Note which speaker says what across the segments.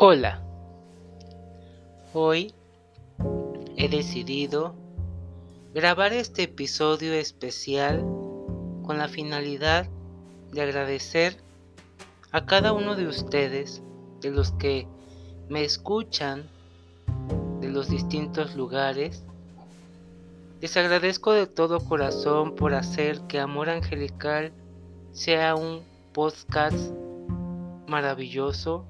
Speaker 1: Hola, hoy he decidido grabar este episodio especial con la finalidad de agradecer a cada uno de ustedes, de los que me escuchan de los distintos lugares. Les agradezco de todo corazón por hacer que Amor Angelical sea un podcast maravilloso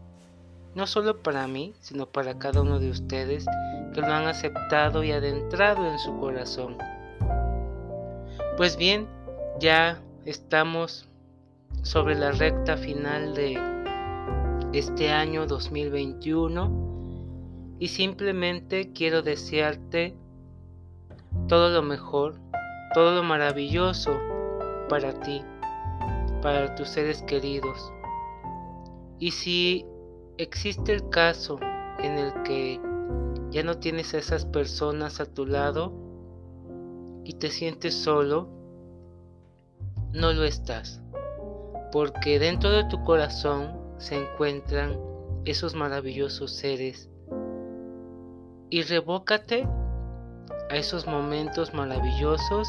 Speaker 1: no solo para mí, sino para cada uno de ustedes que lo han aceptado y adentrado en su corazón. Pues bien, ya estamos sobre la recta final de este año 2021 y simplemente quiero desearte todo lo mejor, todo lo maravilloso para ti, para tus seres queridos. Y si existe el caso en el que ya no tienes a esas personas a tu lado y te sientes solo, no lo estás, porque dentro de tu corazón se encuentran esos maravillosos seres y revócate a esos momentos maravillosos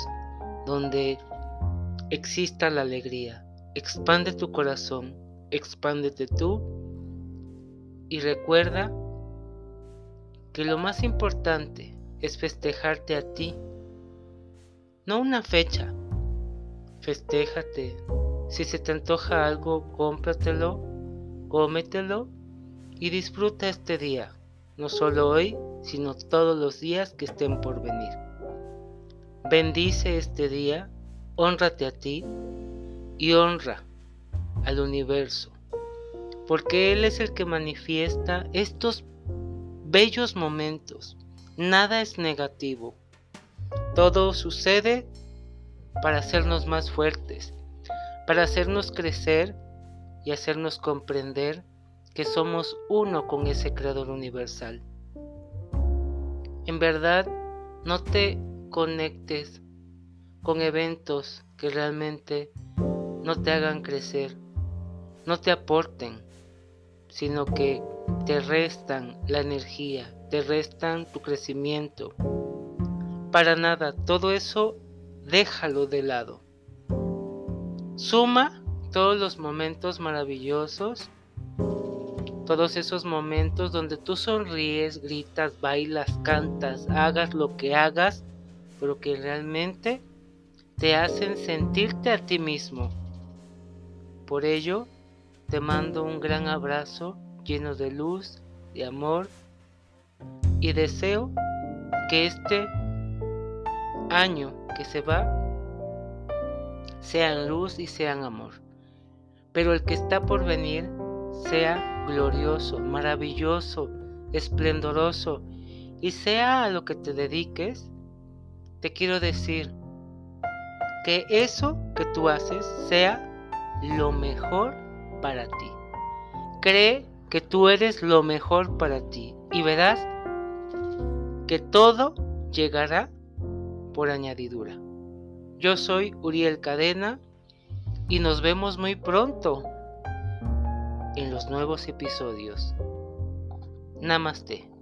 Speaker 1: donde exista la alegría. Expande tu corazón, expándete tú y recuerda que lo más importante es festejarte a ti, no una fecha. Festéjate. Si se te antoja algo, cómpratelo, cómetelo y disfruta este día, no solo hoy, sino todos los días que estén por venir. Bendice este día, honrate a ti y honra al universo porque Él es el que manifiesta estos bellos momentos. Nada es negativo. Todo sucede para hacernos más fuertes, para hacernos crecer y hacernos comprender que somos uno con ese Creador universal. En verdad, no te conectes con eventos que realmente no te hagan crecer, no te aporten, sino que te restan la energía, te restan tu crecimiento. Para nada, todo eso déjalo de lado. Suma todos los momentos maravillosos, todos esos momentos donde tú sonríes, gritas, bailas, cantas, hagas lo que hagas, pero que realmente te hacen sentirte a ti mismo. Por ello, te mando un gran abrazo lleno de luz, de amor y deseo que este año que se va sean luz y sean amor. Pero el que está por venir sea glorioso, maravilloso, esplendoroso y sea a lo que te dediques, te quiero decir que eso que tú haces sea lo mejor para ti. Cree que tú eres lo mejor para ti y verás que todo llegará por añadidura. Yo soy Uriel Cadena y nos vemos muy pronto en los nuevos episodios. Namaste.